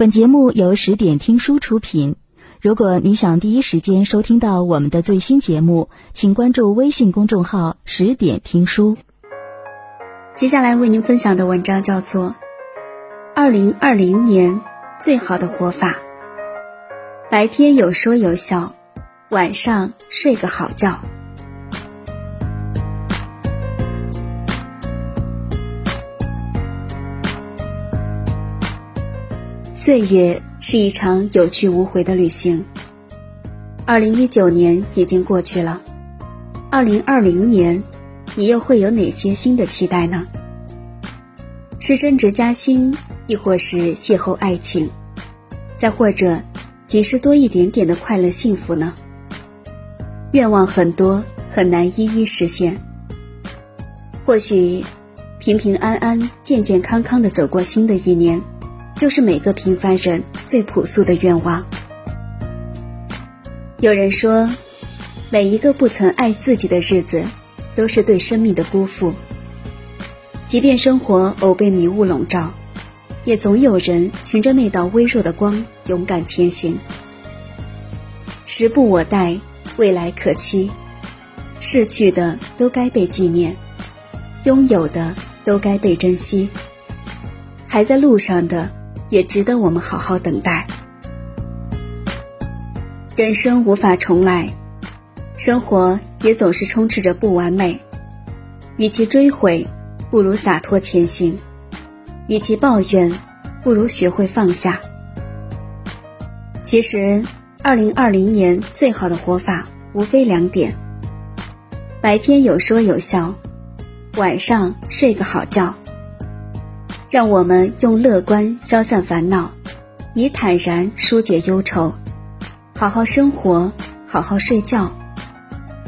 本节目由十点听书出品。如果你想第一时间收听到我们的最新节目，请关注微信公众号“十点听书”。接下来为您分享的文章叫做《二零二零年最好的活法》。白天有说有笑，晚上睡个好觉。岁月是一场有去无回的旅行。二零一九年已经过去了，二零二零年，你又会有哪些新的期待呢？是升职加薪，亦或是邂逅爱情，再或者，即是多一点点的快乐幸福呢？愿望很多，很难一一实现。或许，平平安安、健健康康的走过新的一年。就是每个平凡人最朴素的愿望。有人说，每一个不曾爱自己的日子，都是对生命的辜负。即便生活偶被迷雾笼罩，也总有人循着那道微弱的光勇敢前行。时不我待，未来可期。逝去的都该被纪念，拥有的都该被珍惜。还在路上的。也值得我们好好等待。人生无法重来，生活也总是充斥着不完美。与其追悔，不如洒脱前行；与其抱怨，不如学会放下。其实，二零二零年最好的活法无非两点：白天有说有笑，晚上睡个好觉。让我们用乐观消散烦恼，以坦然疏解忧愁，好好生活，好好睡觉，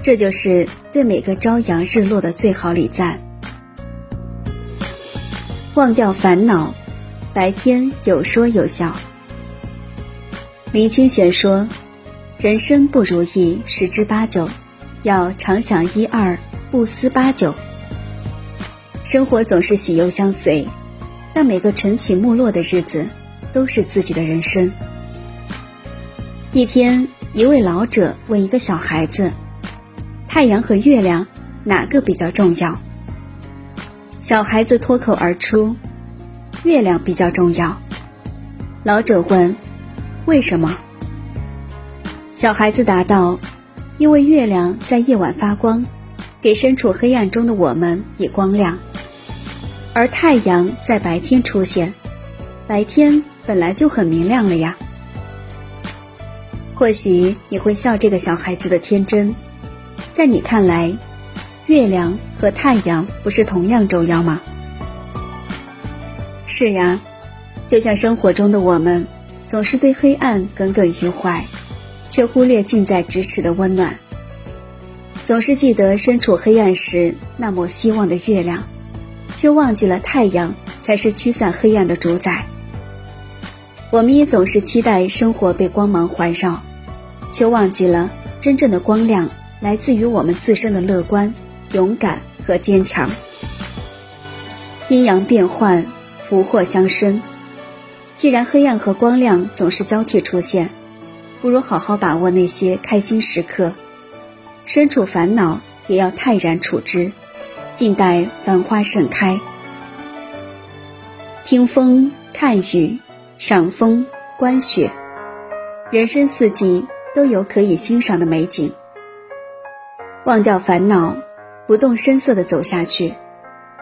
这就是对每个朝阳日落的最好礼赞。忘掉烦恼，白天有说有笑。林清玄说：“人生不如意十之八九，要常想一二，不思八九。”生活总是喜忧相随。但每个晨起暮落的日子，都是自己的人生。一天，一位老者问一个小孩子：“太阳和月亮哪个比较重要？”小孩子脱口而出：“月亮比较重要。”老者问：“为什么？”小孩子答道：“因为月亮在夜晚发光，给身处黑暗中的我们以光亮。”而太阳在白天出现，白天本来就很明亮了呀。或许你会笑这个小孩子的天真，在你看来，月亮和太阳不是同样重要吗？是呀，就像生活中的我们，总是对黑暗耿耿于怀，却忽略近在咫尺的温暖；总是记得身处黑暗时那抹希望的月亮。却忘记了太阳才是驱散黑暗的主宰。我们也总是期待生活被光芒环绕，却忘记了真正的光亮来自于我们自身的乐观、勇敢和坚强。阴阳变幻，福祸相生。既然黑暗和光亮总是交替出现，不如好好把握那些开心时刻。身处烦恼，也要泰然处之。静待繁花盛开，听风看雨，赏风观雪，人生四季都有可以欣赏的美景。忘掉烦恼，不动声色的走下去，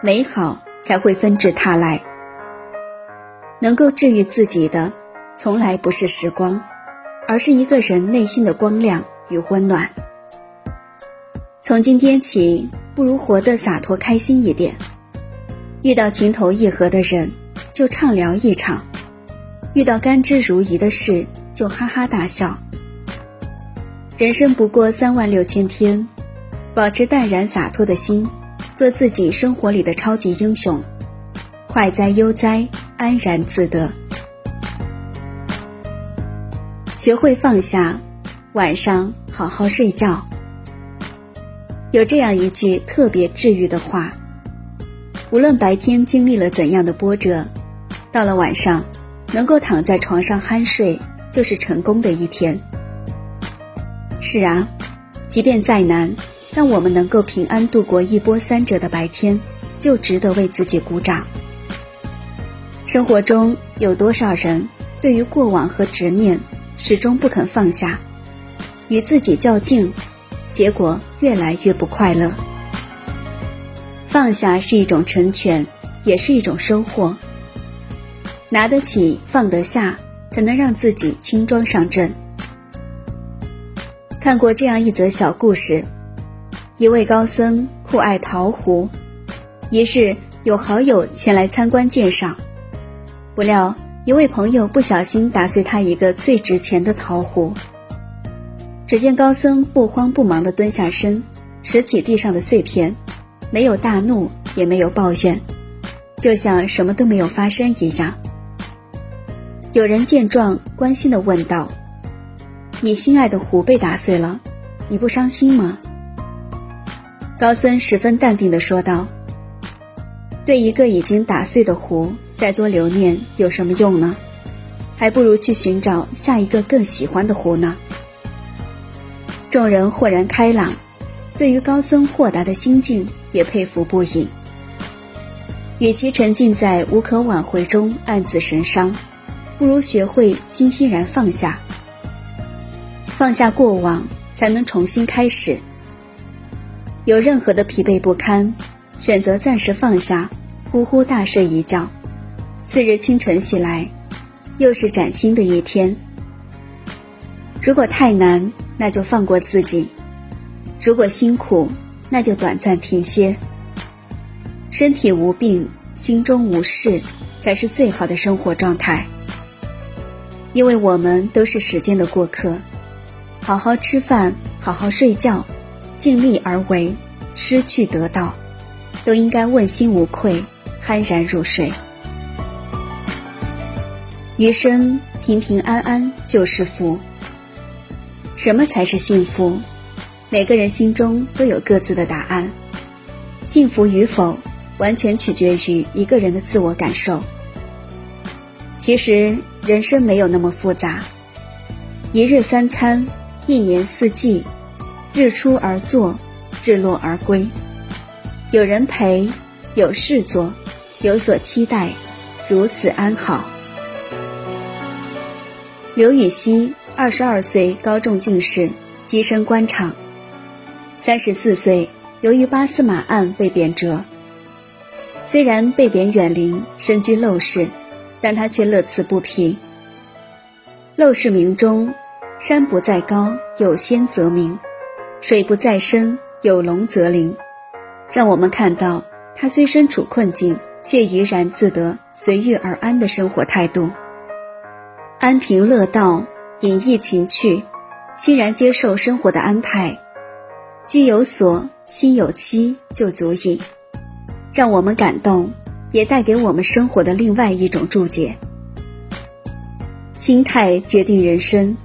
美好才会纷至沓来。能够治愈自己的，从来不是时光，而是一个人内心的光亮与温暖。从今天起。不如活得洒脱开心一点。遇到情投意合的人，就畅聊一场；遇到甘之如饴的事，就哈哈大笑。人生不过三万六千天，保持淡然洒脱的心，做自己生活里的超级英雄，快哉悠哉，安然自得。学会放下，晚上好好睡觉。有这样一句特别治愈的话：无论白天经历了怎样的波折，到了晚上，能够躺在床上酣睡，就是成功的一天。是啊，即便再难，让我们能够平安度过一波三折的白天，就值得为自己鼓掌。生活中有多少人对于过往和执念始终不肯放下，与自己较劲，结果越来越不快乐。放下是一种成全，也是一种收获。拿得起，放得下，才能让自己轻装上阵。看过这样一则小故事：一位高僧酷爱桃核，一日有好友前来参观鉴赏，不料一位朋友不小心打碎他一个最值钱的桃壶。只见高僧不慌不忙地蹲下身，拾起地上的碎片，没有大怒，也没有抱怨，就像什么都没有发生一样。有人见状，关心地问道：“你心爱的壶被打碎了，你不伤心吗？”高僧十分淡定地说道：“对一个已经打碎的壶，再多留念有什么用呢？还不如去寻找下一个更喜欢的壶呢。”众人豁然开朗，对于高僧豁达的心境也佩服不已。与其沉浸在无可挽回中暗自神伤。不如学会欣欣然放下，放下过往，才能重新开始。有任何的疲惫不堪，选择暂时放下，呼呼大睡一觉，次日清晨起来，又是崭新的一天。如果太难，那就放过自己；如果辛苦，那就短暂停歇。身体无病，心中无事，才是最好的生活状态。因为我们都是时间的过客，好好吃饭，好好睡觉，尽力而为，失去得到，都应该问心无愧，酣然入睡。余生平平安安就是福。什么才是幸福？每个人心中都有各自的答案。幸福与否，完全取决于一个人的自我感受。其实。人生没有那么复杂，一日三餐，一年四季，日出而作，日落而归。有人陪，有事做，有所期待，如此安好。刘禹锡二十二岁高中进士，跻身官场。三十四岁，由于八司马案被贬谪。虽然被贬远陵，身居陋室。但他却乐此不疲。陋室铭中，山不在高，有仙则名；水不在深，有龙则灵。让我们看到他虽身处困境，却怡然自得、随遇而安的生活态度。安贫乐道，隐逸情趣，欣然接受生活的安排，居有所，心有期，就足矣。让我们感动。也带给我们生活的另外一种注解。心态决定人生，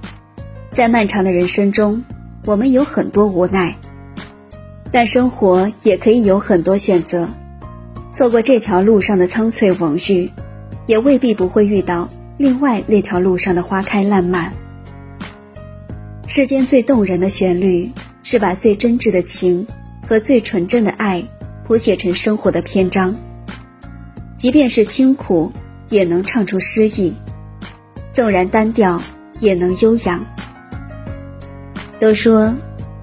在漫长的人生中，我们有很多无奈，但生活也可以有很多选择。错过这条路上的苍翠蓊郁，也未必不会遇到另外那条路上的花开烂漫。世间最动人的旋律，是把最真挚的情和最纯真的爱谱写成生活的篇章。即便是清苦，也能唱出诗意；纵然单调，也能悠扬。都说，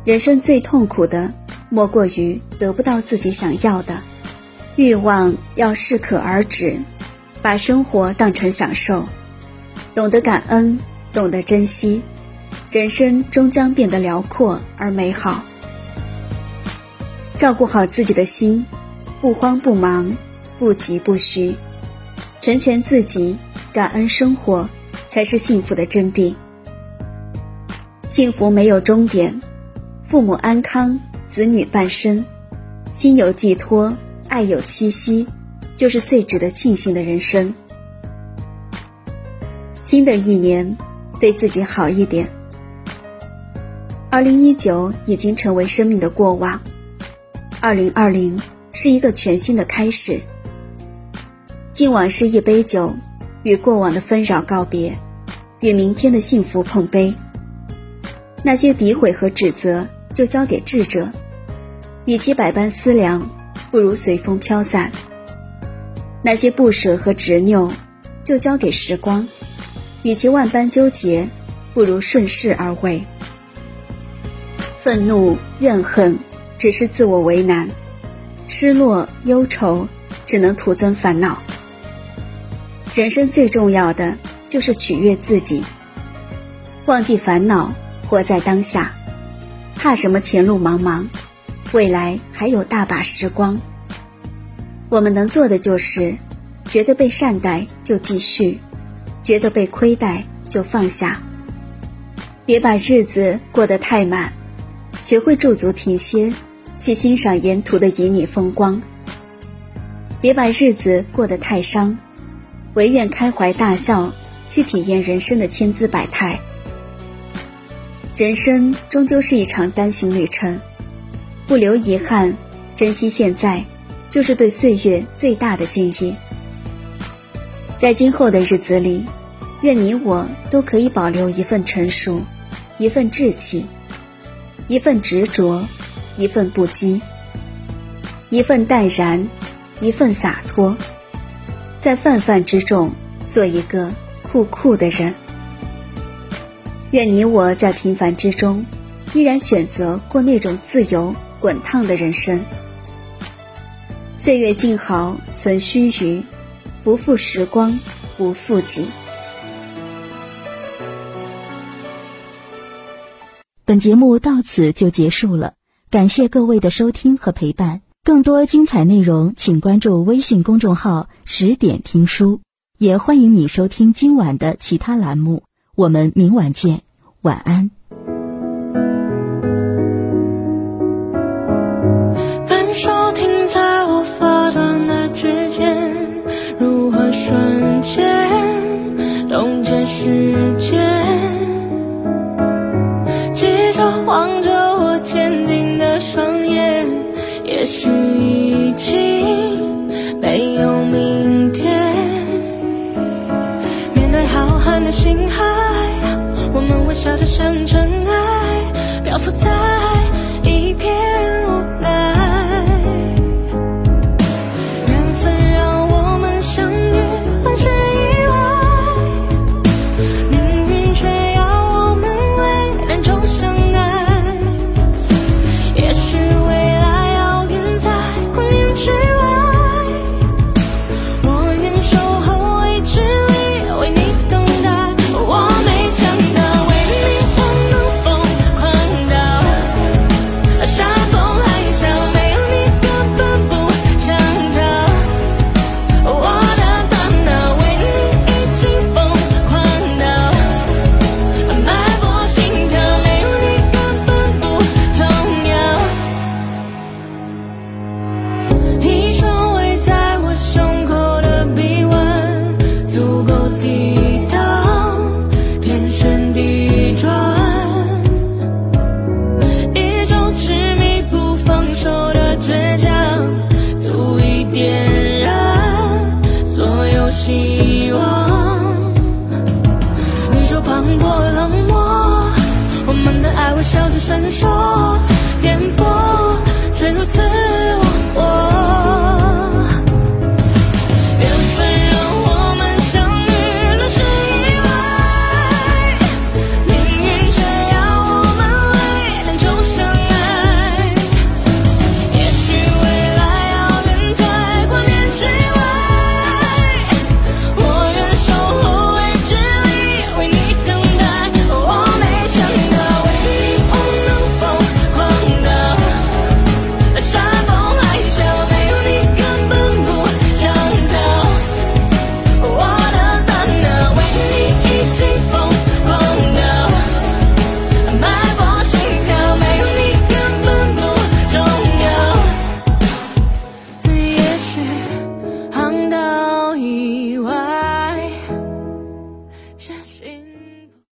人生最痛苦的，莫过于得不到自己想要的。欲望要适可而止，把生活当成享受，懂得感恩，懂得珍惜，人生终将变得辽阔而美好。照顾好自己的心，不慌不忙。不急不徐，成全自己，感恩生活，才是幸福的真谛。幸福没有终点，父母安康，子女半生，心有寄托，爱有栖息，就是最值得庆幸的人生。新的一年，对自己好一点。二零一九已经成为生命的过往，二零二零是一个全新的开始。敬往事一杯酒，与过往的纷扰告别，与明天的幸福碰杯。那些诋毁和指责，就交给智者。与其百般思量，不如随风飘散。那些不舍和执拗，就交给时光。与其万般纠结，不如顺势而为。愤怒、怨恨，只是自我为难；失落、忧愁，只能徒增烦恼。人生最重要的，就是取悦自己，忘记烦恼，活在当下。怕什么前路茫茫？未来还有大把时光。我们能做的就是，觉得被善待就继续，觉得被亏待就放下。别把日子过得太满，学会驻足停歇，去欣赏沿途的旖旎风光。别把日子过得太伤，唯愿开怀大笑，去体验人生的千姿百态。人生终究是一场单行旅程。不留遗憾，珍惜现在，就是对岁月最大的敬意。在今后的日子里，愿你我都可以保留一份成熟，一份志气，一份执着，一份不羁，一份淡然，一份洒脱，在泛泛之中做一个酷酷的人。愿你我在平凡之中，依然选择过那种自由。滚烫的人生，岁月静好存须臾，不负时光，不负己。本节目到此就结束了，感谢各位的收听和陪伴。更多精彩内容，请关注微信公众号“十点听书”，也欢迎你收听今晚的其他栏目。我们明晚见，晚安。感受停在我发端的之间如何瞬间冻结时间？也许已经没有明天。面对浩瀚的星海，我们微笑着像尘埃，漂浮在。